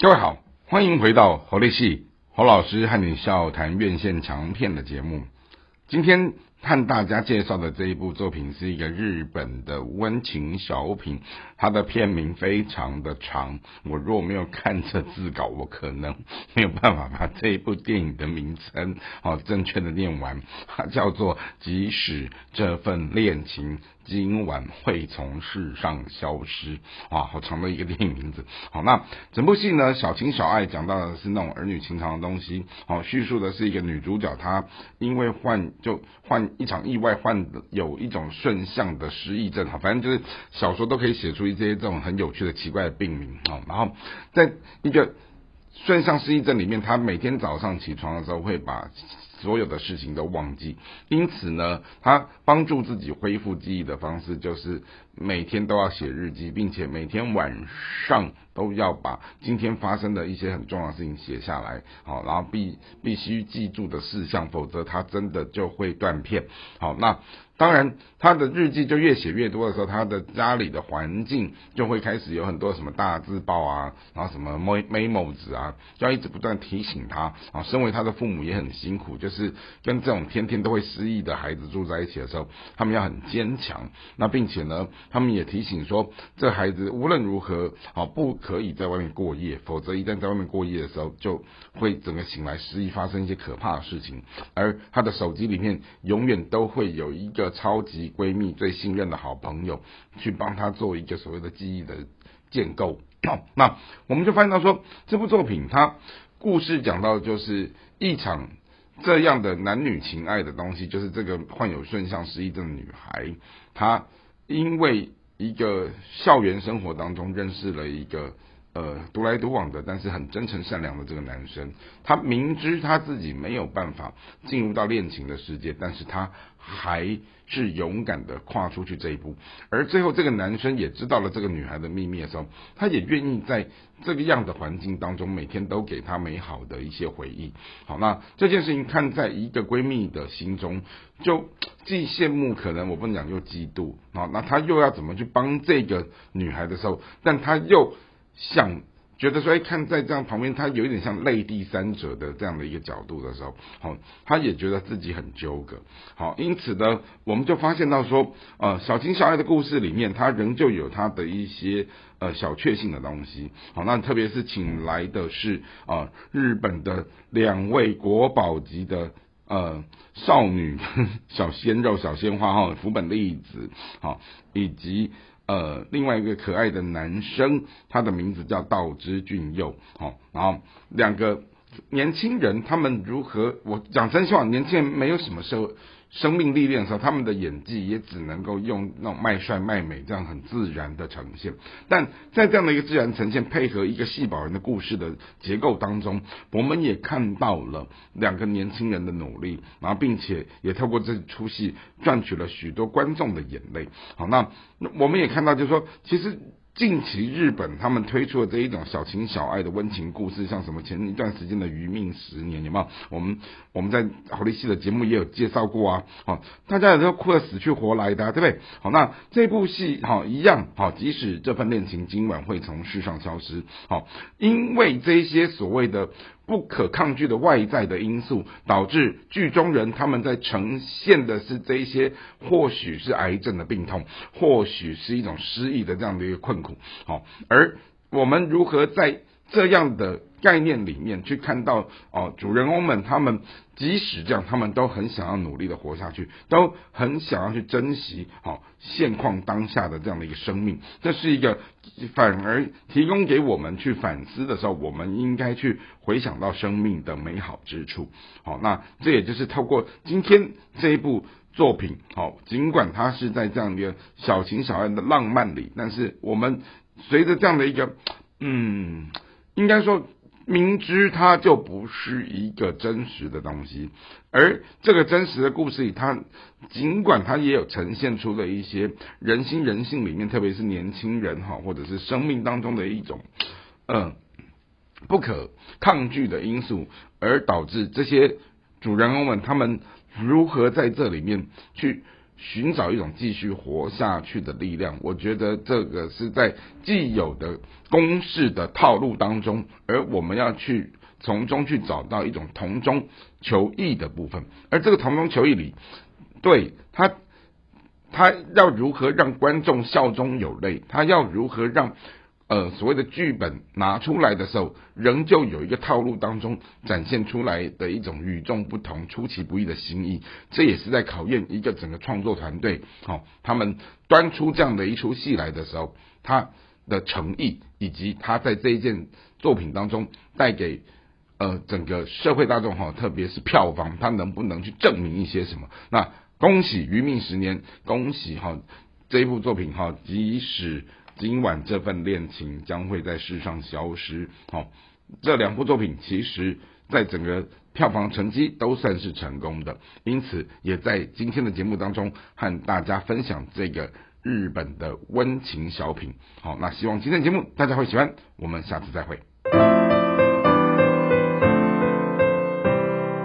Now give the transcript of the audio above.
各位好，欢迎回到侯立系侯老师和你笑谈院线长片的节目。今天和大家介绍的这一部作品是一个日本的温情小品，它的片名非常的长。我若没有看这字稿，我可能 没有办法把这一部电影的名称哦正确的念完。它叫做《即使这份恋情》。今晚会从世上消失，哇，好长的一个电影名字。好，那整部戏呢，小情小爱讲到的是那种儿女情长的东西。好，叙述的是一个女主角，她因为患就患一场意外，患有一种顺向的失忆症。哈，反正就是小说都可以写出一些这种很有趣的奇怪的病名。哦，然后在一个顺向失忆症里面，他每天早上起床的时候会把。所有的事情都忘记，因此呢，他帮助自己恢复记忆的方式就是每天都要写日记，并且每天晚上都要把今天发生的一些很重要的事情写下来，好，然后必必须记住的事项，否则他真的就会断片。好，那。当然，他的日记就越写越多的时候，他的家里的环境就会开始有很多什么大字报啊，然后什么 memo 纸啊，就要一直不断提醒他啊。身为他的父母也很辛苦，就是跟这种天天都会失忆的孩子住在一起的时候，他们要很坚强。那并且呢，他们也提醒说，这孩子无论如何啊，不可以在外面过夜，否则一旦在外面过夜的时候，就会整个醒来失忆，发生一些可怕的事情。而他的手机里面永远都会有一个。超级闺蜜最信任的好朋友去帮她做一个所谓的记忆的建构。那我们就发现到说，这部作品它故事讲到就是一场这样的男女情爱的东西，就是这个患有顺向失忆症的女孩，她因为一个校园生活当中认识了一个。呃，独来独往的，但是很真诚善良的这个男生，他明知他自己没有办法进入到恋情的世界，但是他还是勇敢的跨出去这一步。而最后，这个男生也知道了这个女孩的秘密的时候，他也愿意在这个样的环境当中，每天都给她美好的一些回忆。好，那这件事情看在一个闺蜜的心中，就既羡慕，可能我不能讲又嫉妒好。那他又要怎么去帮这个女孩的时候，但他又。像觉得说，哎，看在这样旁边，他有一点像类第三者的这样的一个角度的时候，好，他也觉得自己很纠葛，好，因此呢，我们就发现到说，呃，小情小爱的故事里面，他仍旧有他的一些呃小确幸的东西，好，那特别是请来的是啊日本的两位国宝级的呃少女 小鲜肉小鲜花哈福本丽子，好，以及。呃，另外一个可爱的男生，他的名字叫道之俊佑，好，然后两个年轻人，他们如何？我讲真心话，年轻人没有什么社生命历练的时候，他们的演技也只能够用那种卖帅卖美这样很自然的呈现。但在这样的一个自然呈现，配合一个戏宝人的故事的结构当中，我们也看到了两个年轻人的努力，然后并且也透过这出戏赚取了许多观众的眼泪。好，那我们也看到，就是说，其实。近期日本他们推出的这一种小情小爱的温情故事，像什么前一段时间的《余命十年》，有没有？我们我们在好利戏的节目也有介绍过啊。好，大家也都哭得死去活来的，对不对？好，那这部戏好一样好，即使这份恋情今晚会从世上消失，好，因为这些所谓的。不可抗拒的外在的因素，导致剧中人他们在呈现的是这一些，或许是癌症的病痛，或许是一种失忆的这样的一个困苦。好，而我们如何在这样的概念里面去看到哦，主人公们他们。即使这样，他们都很想要努力的活下去，都很想要去珍惜好现况当下的这样的一个生命。这是一个反而提供给我们去反思的时候，我们应该去回想到生命的美好之处。好，那这也就是透过今天这一部作品，好，尽管它是在这样一个小情小爱的浪漫里，但是我们随着这样的一个，嗯，应该说。明知它就不是一个真实的东西，而这个真实的故事里，它尽管它也有呈现出了一些人心人性里面，特别是年轻人哈，或者是生命当中的一种嗯不可抗拒的因素，而导致这些主人公们他们如何在这里面去寻找一种继续活下去的力量。我觉得这个是在既有的公式的套路当中，而我们要去从中去找到一种同中求异的部分。而这个同中求异里，对他，他要如何让观众笑中有泪？他要如何让？呃，所谓的剧本拿出来的时候，仍旧有一个套路当中展现出来的一种与众不同、出其不意的新意，这也是在考验一个整个创作团队，好，他们端出这样的一出戏来的时候，他的诚意以及他在这一件作品当中带给呃整个社会大众哈，特别是票房，他能不能去证明一些什么？那恭喜《余命十年》，恭喜哈这一部作品哈，即使。今晚这份恋情将会在世上消失。好，这两部作品其实在整个票房成绩都算是成功的，因此也在今天的节目当中和大家分享这个日本的温情小品。好，那希望今天的节目大家会喜欢，我们下次再会。